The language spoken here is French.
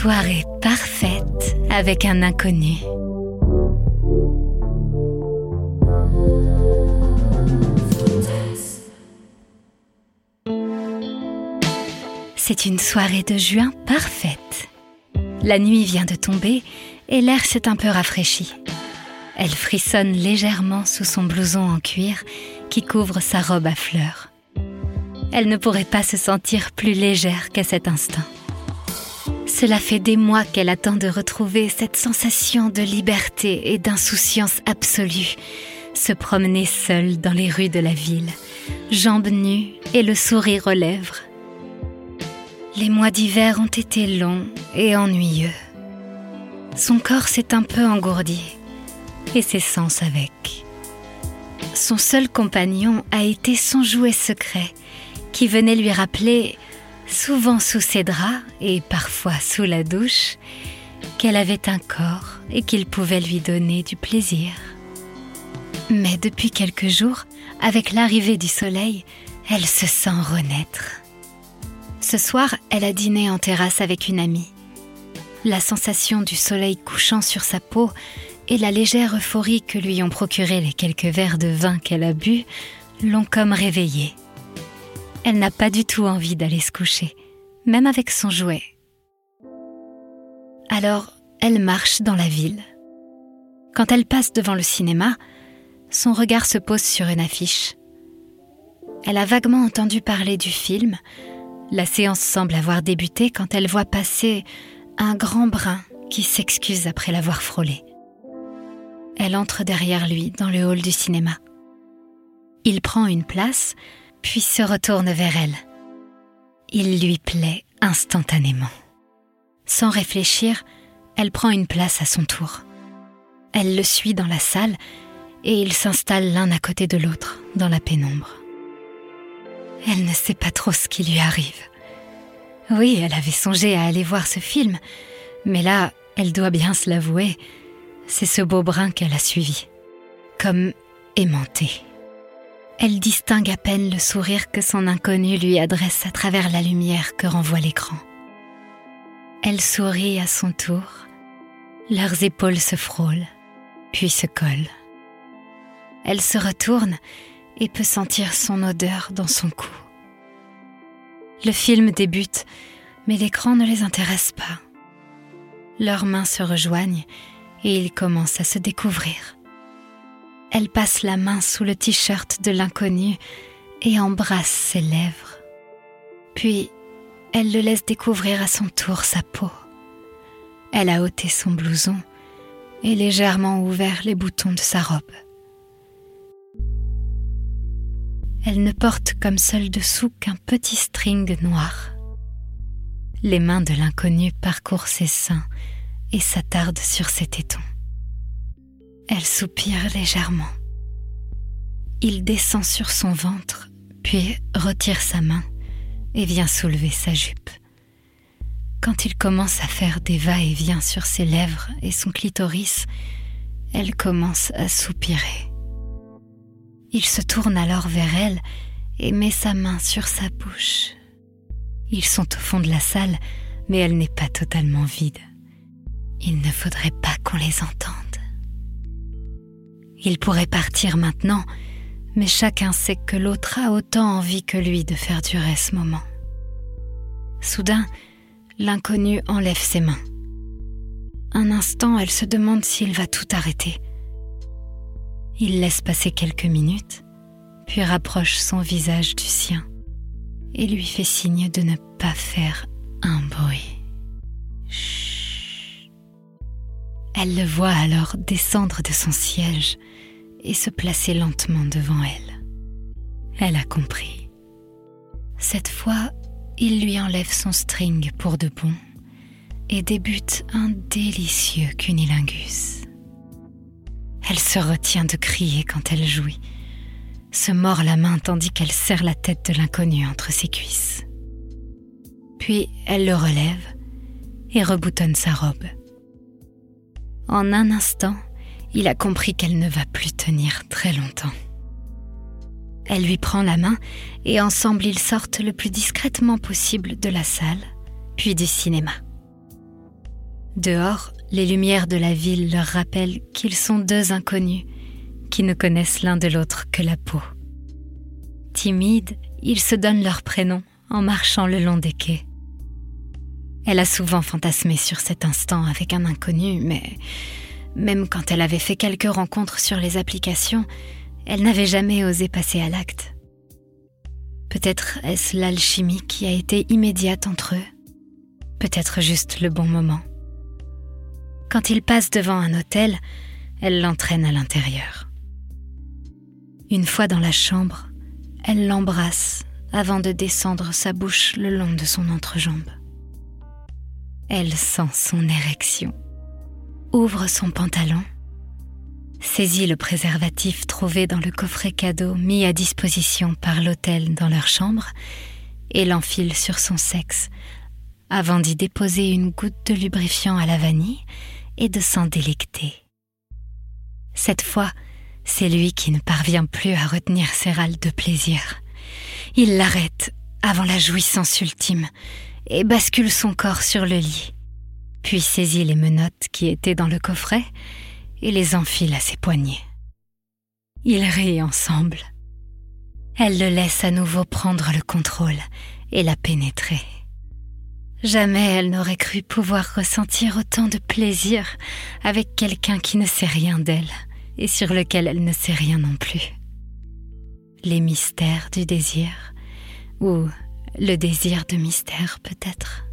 soirée parfaite avec un inconnu. C'est une soirée de juin parfaite. La nuit vient de tomber et l'air s'est un peu rafraîchi. Elle frissonne légèrement sous son blouson en cuir qui couvre sa robe à fleurs. Elle ne pourrait pas se sentir plus légère qu'à cet instant. Cela fait des mois qu'elle attend de retrouver cette sensation de liberté et d'insouciance absolue, se promener seule dans les rues de la ville, jambes nues et le sourire aux lèvres. Les mois d'hiver ont été longs et ennuyeux. Son corps s'est un peu engourdi, et ses sens avec. Son seul compagnon a été son jouet secret, qui venait lui rappeler, souvent sous ses draps et parfois sous la douche, qu'elle avait un corps et qu'il pouvait lui donner du plaisir. Mais depuis quelques jours, avec l'arrivée du soleil, elle se sent renaître. Ce soir, elle a dîné en terrasse avec une amie. La sensation du soleil couchant sur sa peau et la légère euphorie que lui ont procuré les quelques verres de vin qu'elle a bu l'ont comme réveillée. Elle n'a pas du tout envie d'aller se coucher, même avec son jouet. Alors, elle marche dans la ville. Quand elle passe devant le cinéma, son regard se pose sur une affiche. Elle a vaguement entendu parler du film. La séance semble avoir débuté quand elle voit passer un grand brun qui s'excuse après l'avoir frôlé. Elle entre derrière lui dans le hall du cinéma. Il prend une place, puis se retourne vers elle. Il lui plaît instantanément. Sans réfléchir, elle prend une place à son tour. Elle le suit dans la salle et ils s'installent l'un à côté de l'autre dans la pénombre. Elle ne sait pas trop ce qui lui arrive. Oui, elle avait songé à aller voir ce film, mais là, elle doit bien se l'avouer, c'est ce beau brun qu'elle a suivi, comme aimanté. Elle distingue à peine le sourire que son inconnu lui adresse à travers la lumière que renvoie l'écran. Elle sourit à son tour, leurs épaules se frôlent, puis se collent. Elle se retourne et peut sentir son odeur dans son cou. Le film débute, mais l'écran ne les intéresse pas. Leurs mains se rejoignent et ils commencent à se découvrir. Elle passe la main sous le t-shirt de l'inconnu et embrasse ses lèvres. Puis, elle le laisse découvrir à son tour sa peau. Elle a ôté son blouson et légèrement ouvert les boutons de sa robe. Elle ne porte comme seul dessous qu'un petit string noir. Les mains de l'inconnu parcourent ses seins et s'attardent sur ses tétons. Elle soupire légèrement. Il descend sur son ventre, puis retire sa main et vient soulever sa jupe. Quand il commence à faire des va-et-vient sur ses lèvres et son clitoris, elle commence à soupirer. Il se tourne alors vers elle et met sa main sur sa bouche. Ils sont au fond de la salle, mais elle n'est pas totalement vide. Il ne faudrait pas qu'on les entende. Ils pourraient partir maintenant, mais chacun sait que l'autre a autant envie que lui de faire durer ce moment. Soudain, l'inconnu enlève ses mains. Un instant, elle se demande s'il va tout arrêter. Il laisse passer quelques minutes, puis rapproche son visage du sien et lui fait signe de ne pas faire un bruit. Elle le voit alors descendre de son siège et se placer lentement devant elle. Elle a compris. Cette fois, il lui enlève son string pour de bon et débute un délicieux cunilingus. Elle se retient de crier quand elle jouit, se mord la main tandis qu'elle serre la tête de l'inconnu entre ses cuisses. Puis elle le relève et reboutonne sa robe. En un instant, il a compris qu'elle ne va plus tenir très longtemps. Elle lui prend la main et ensemble ils sortent le plus discrètement possible de la salle, puis du cinéma. Dehors, les lumières de la ville leur rappellent qu'ils sont deux inconnus qui ne connaissent l'un de l'autre que la peau. Timides, ils se donnent leur prénom en marchant le long des quais. Elle a souvent fantasmé sur cet instant avec un inconnu, mais même quand elle avait fait quelques rencontres sur les applications, elle n'avait jamais osé passer à l'acte. Peut-être est-ce l'alchimie qui a été immédiate entre eux, peut-être juste le bon moment. Quand il passe devant un hôtel, elle l'entraîne à l'intérieur. Une fois dans la chambre, elle l'embrasse avant de descendre sa bouche le long de son entrejambe. Elle sent son érection, ouvre son pantalon, saisit le préservatif trouvé dans le coffret cadeau mis à disposition par l'hôtel dans leur chambre et l'enfile sur son sexe avant d'y déposer une goutte de lubrifiant à la vanille et de s'en délecter. Cette fois, c'est lui qui ne parvient plus à retenir ses râles de plaisir. Il l'arrête avant la jouissance ultime et bascule son corps sur le lit, puis saisit les menottes qui étaient dans le coffret et les enfile à ses poignets. Ils rient ensemble. Elle le laisse à nouveau prendre le contrôle et la pénétrer. Jamais elle n'aurait cru pouvoir ressentir autant de plaisir avec quelqu'un qui ne sait rien d'elle et sur lequel elle ne sait rien non plus. Les mystères du désir, ou le désir de mystère peut-être.